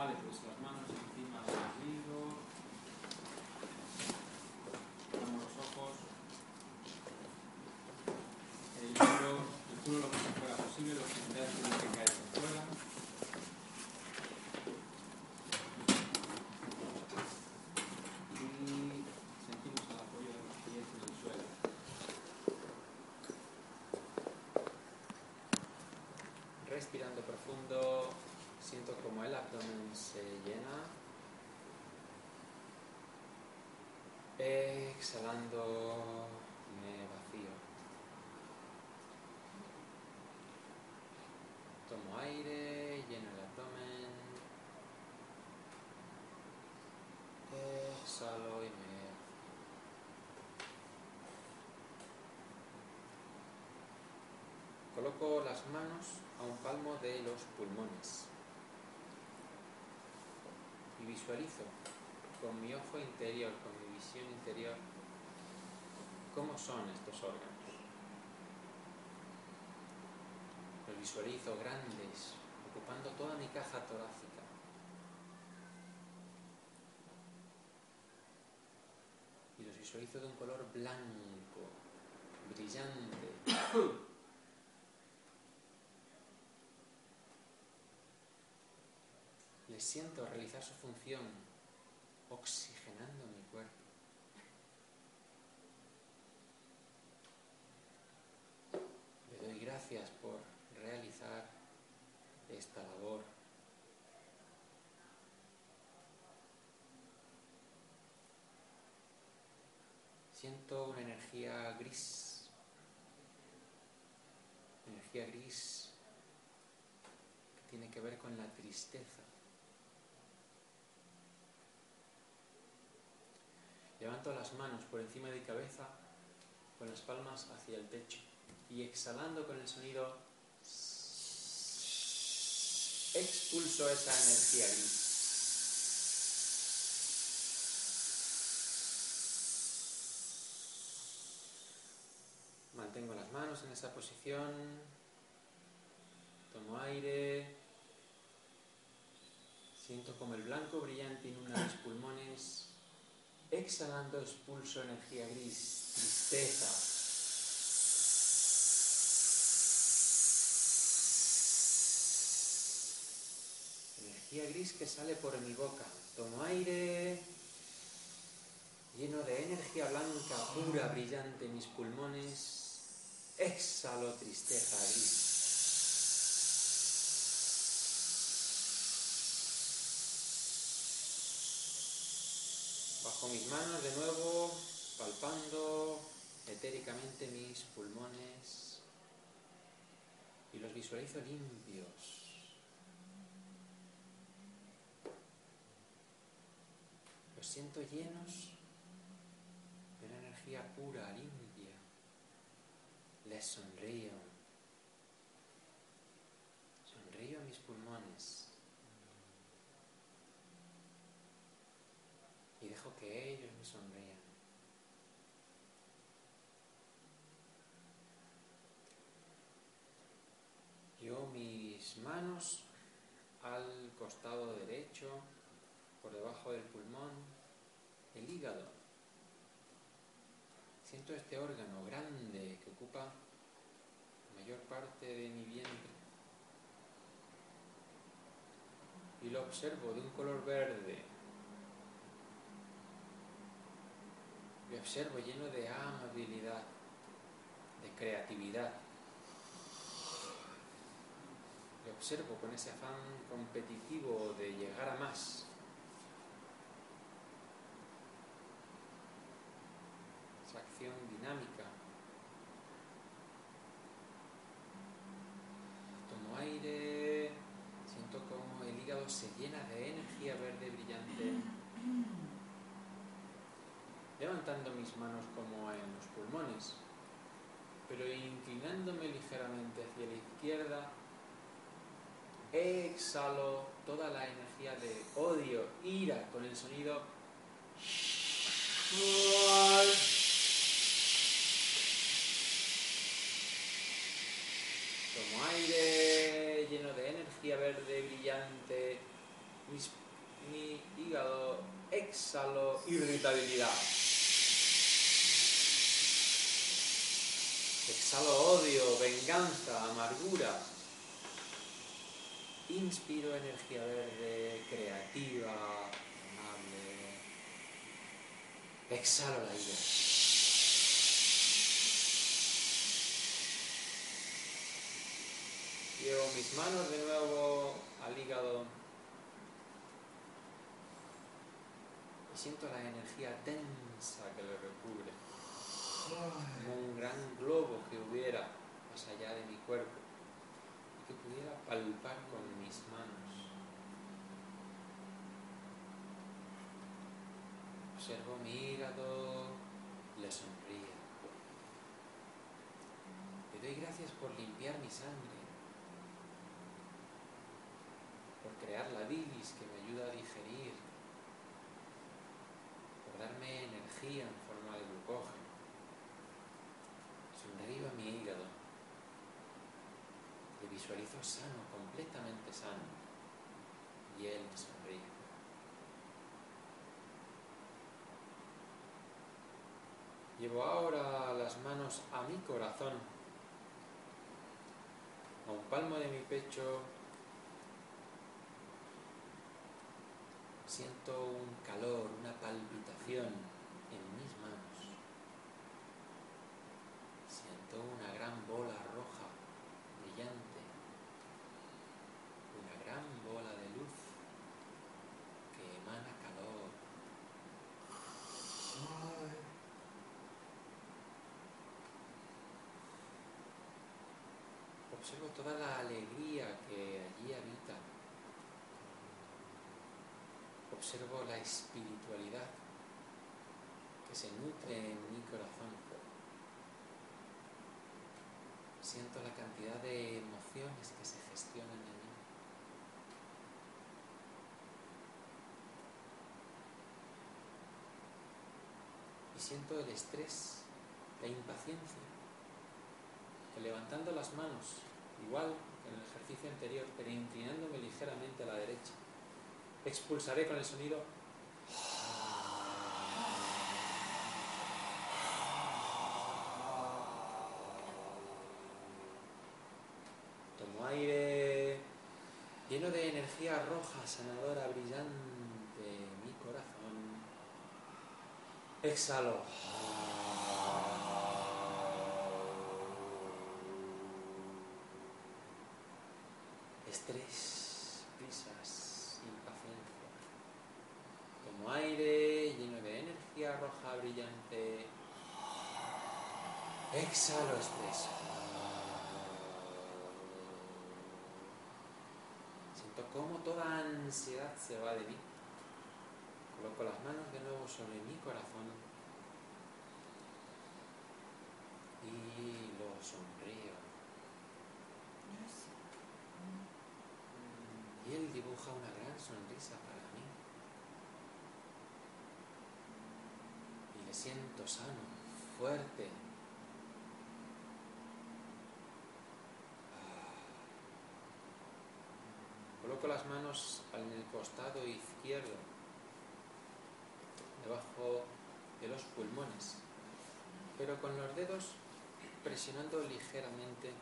Vale, pues las manos encima del ombligo. Cerramos los ojos. El culo, el culo lo más afuera posible, los extremidades tienen que caer por fuera. Respirando profundo, siento como el abdomen se llena. Exhalando, me vacío. Tomo aire, lleno el abdomen. Exhalo y me Coloco las manos a un palmo de los pulmones visualizo con mi ojo interior, con mi visión interior, cómo son estos órganos. Los visualizo grandes, ocupando toda mi caja torácica. Y los visualizo de un color blanco, brillante. Siento realizar su función oxigenando mi cuerpo. Le doy gracias por realizar esta labor. Siento una energía gris, energía gris que tiene que ver con la tristeza. Levanto las manos por encima de mi cabeza con las palmas hacia el techo y exhalando con el sonido expulso esa energía gris. Mantengo las manos en esa posición, tomo aire como el blanco brillante inunda mis pulmones. Exhalando expulso energía gris, tristeza. Energía gris que sale por mi boca. Tomo aire, lleno de energía blanca, pura, brillante mis pulmones. Exhalo tristeza gris. Bajo mis manos de nuevo, palpando etéricamente mis pulmones y los visualizo limpios. Los siento llenos de una energía pura, limpia. Les sonrío. Sonrío a mis pulmones. Y dejo que ellos me sonrían. Yo mis manos al costado derecho, por debajo del pulmón, el Siento este órgano grande que ocupa la mayor parte de mi vientre. Y lo observo de un color verde. Lo observo lleno de amabilidad, de creatividad. Lo observo con ese afán competitivo de llegar a más. Dinámica. Tomo aire, siento como el hígado se llena de energía verde brillante levantando mis manos como en los pulmones, pero inclinándome ligeramente hacia la izquierda, exhalo toda la energía de odio, ira, con el sonido. Tomo aire lleno de verde brillante, mi hígado exhalo irritabilidad. Exhalo odio, venganza, amargura. Inspiro energía verde, creativa, amable. Exhalo la ira. Llevo mis manos de nuevo al hígado y siento la energía tensa que lo recubre como un gran globo que hubiera más allá de mi cuerpo y que pudiera palpar con mis manos. Observo mi hígado, le sonríe. Le doy gracias por limpiar mi sangre, por crear la bilis que me ayuda a digerir, por darme energía en forma de glucógeno. Sonrío a mi hígado. Le visualizo sano, completamente sano. Y él me sonríe. Llevo ahora las manos a mi corazón, a un palmo de mi pecho. Siento un calor, una palpitación en mis manos. Siento una gran bola roja, brillante, una gran bola de luz que emana calor. Observo toda la alegría que allí habita. Observo la espiritualidad que se nutre en mi corazón. Siento la cantidad de emociones que se gestionan en mí. Y siento el estrés, la impaciencia, que levantando las manos, igual que en el ejercicio anterior, pero inclinándome ligeramente a la derecha, Expulsaré con el sonido Tomo aire lleno de energía roja, sanadora, brillante, mi corazón. Exhalo. Estrés, prisas. Tomo aire lleno de energía roja, brillante. Exhalo estrés. Siento cómo toda ansiedad se va de mí. Coloco las manos de nuevo sobre mi corazón y lo sonrío. Y él dibuja una gran sonrisa para le siento sano, fuerte. Coloco las manos en el costado izquierdo, debajo de los pulmones, pero con los dedos presionando ligeramente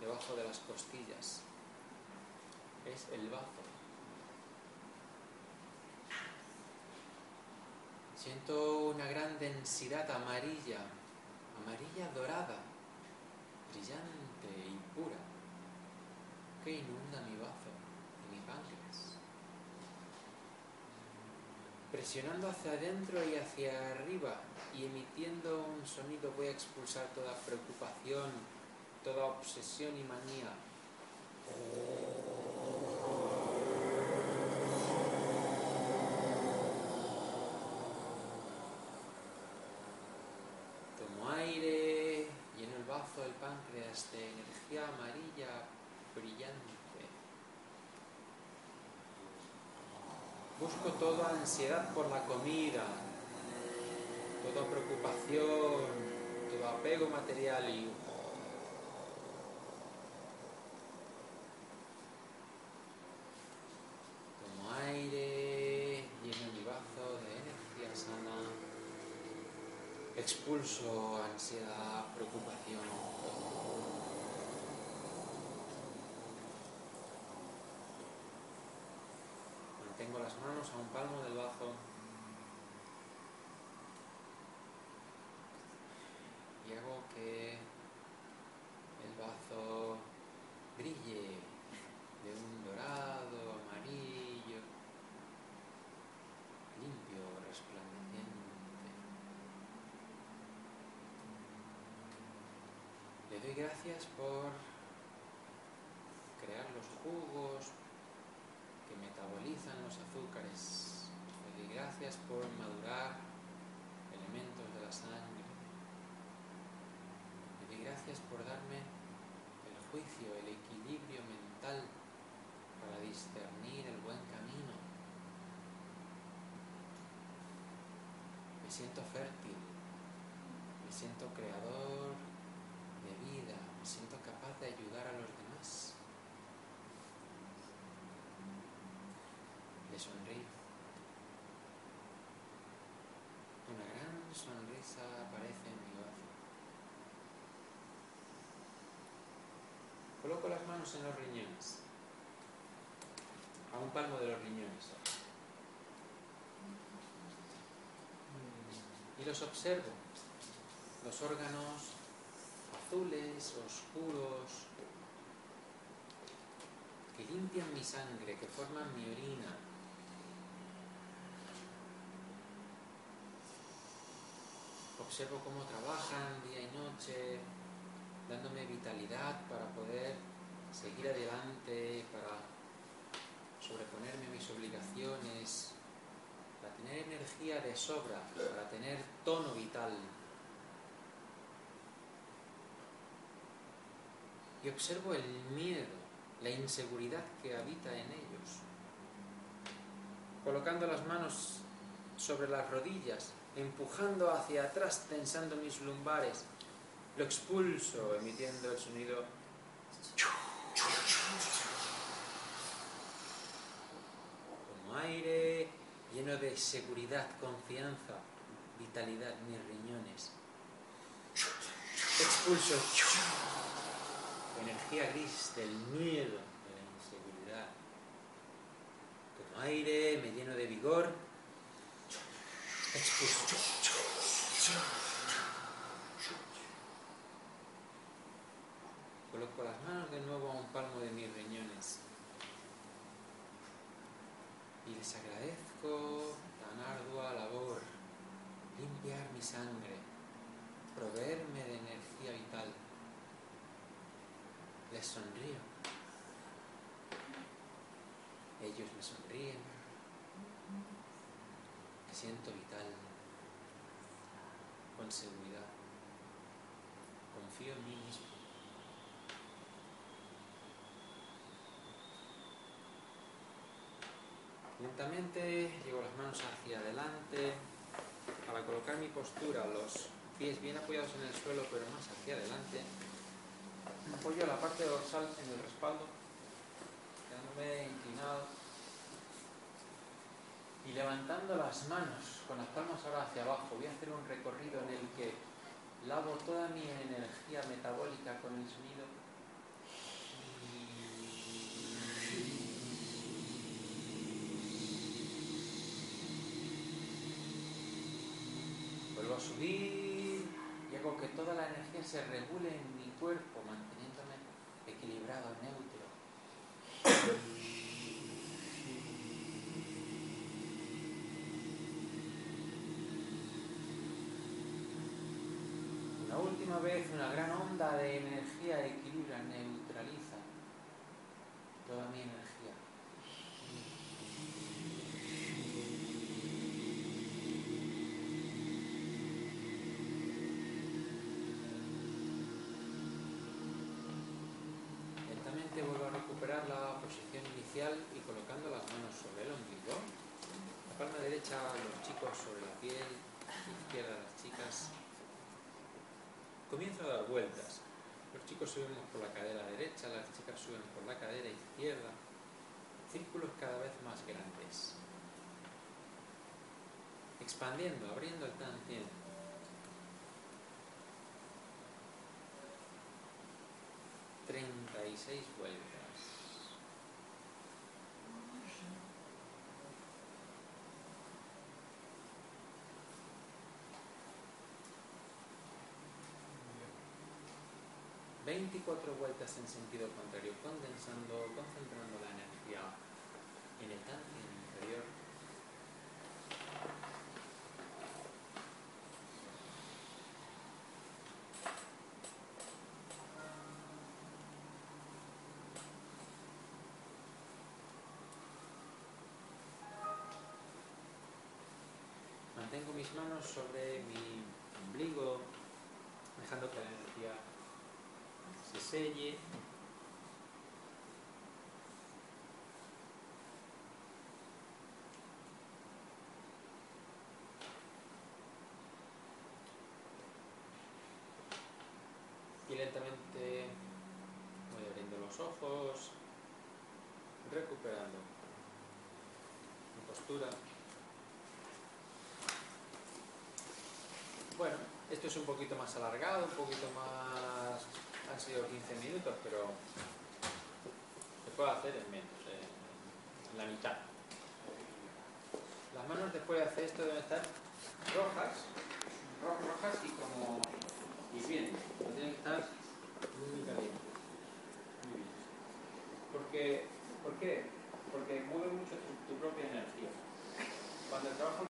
debajo de las costillas. Es el bazo. Siento una gran densidad amarilla, amarilla dorada, brillante y pura, que inunda mi bazo y mi páncreas. Presionando hacia adentro y hacia arriba y emitiendo un sonido voy a expulsar toda preocupación, toda obsesión y manía. Tomo aire, lleno el bazo del páncreas de energía amarilla brillante. Busco toda ansiedad por la comida, toda preocupación, todo apego material y tomo aire, lleno mi bazo de energía sana, expulso ansiedad, preocupación. Mantengo las manos a un palmo del bazo. y hago que el bazo brille de un dorado, amarillo, limpio, resplandeciente. Le doy gracias por crear los jugos que metabolizan los azúcares. Le doy gracias por madurar elementos de la sangre. Le doy gracias por darme el juicio, el equilibrio mental para discernir el buen camino. Me siento fértil, me siento creador de vida, me siento capaz de ayudar a los demás. Le sonrío. Una gran sonrisa aparece en mi bazo. Coloco las manos en los riñones, a un palmo de los riñones. Y los observo, los órganos azules, oscuros, que limpian mi sangre, que forman mi orina. Observo cómo trabajan día y noche, dándome vitalidad para poder seguir adelante, para sobreponerme a mis obligaciones, para tener energía de sobra, para tener tono vital. Y observo el miedo, la inseguridad que habita en ellos. Colocando las manos sobre las rodillas, empujando hacia atrás, tensando mis lumbares, lo expulso emitiendo el sonido. aire lleno de seguridad, confianza, vitalidad, mis riñones. Expulso energía gris del miedo, de la inseguridad. Tomo aire, me lleno de vigor. Coloco las manos de nuevo a un palmo de mis riñones. Y les agradezco tan ardua labor, limpiar mi sangre, proveerme de energía vital. Les sonrío. Ellos me sonríen. Me siento vital, con seguridad. Confío en mí mismo. Lentamente llevo las manos hacia adelante para colocar mi postura, los pies bien apoyados en el suelo pero más hacia adelante. Apoyo la parte dorsal en el respaldo, quedándome inclinado y levantando las manos con las palmas ahora hacia abajo. Voy a hacer un recorrido en el que lavo toda mi energía metabólica con el sonido Vuelvo a subir y hago que toda la energía se regule en mi cuerpo, manteniéndome equilibrado, neutro. Una última vez, una gran onda de energía equilibra, neutraliza toda mi energía. Lentamente vuelvo a recuperar la posición inicial y colocando las manos sobre el ombligo. La palma derecha los chicos sobre la piel, izquierda las chicas. Comienzo a dar vueltas. Los chicos suben por la cadera derecha, las chicas suben por la cadera izquierda. Círculos cada vez más grandes. Expandiendo, abriendo el tantien. Treinta y seis vueltas. Veinticuatro vueltas en sentido contrario, condensando, concentrando la energía en el tantien inferior. Mantengo mis manos sobre mi ombligo, dejando que la energía se selle. Y lentamente voy abriendo los ojos, recuperando mi postura. Bueno, esto es un poquito más alargado, un poquito más... Han sido 15 minutos, pero se puede hacer en menos, en la mitad. Las manos después de hacer esto deben estar rojas, ro- rojas y como hirviendo. No tienen que estar muy calientes. Muy bien. Porque, ¿Por qué? Porque mueve mucho tu, tu propia energía. Cuando trabajas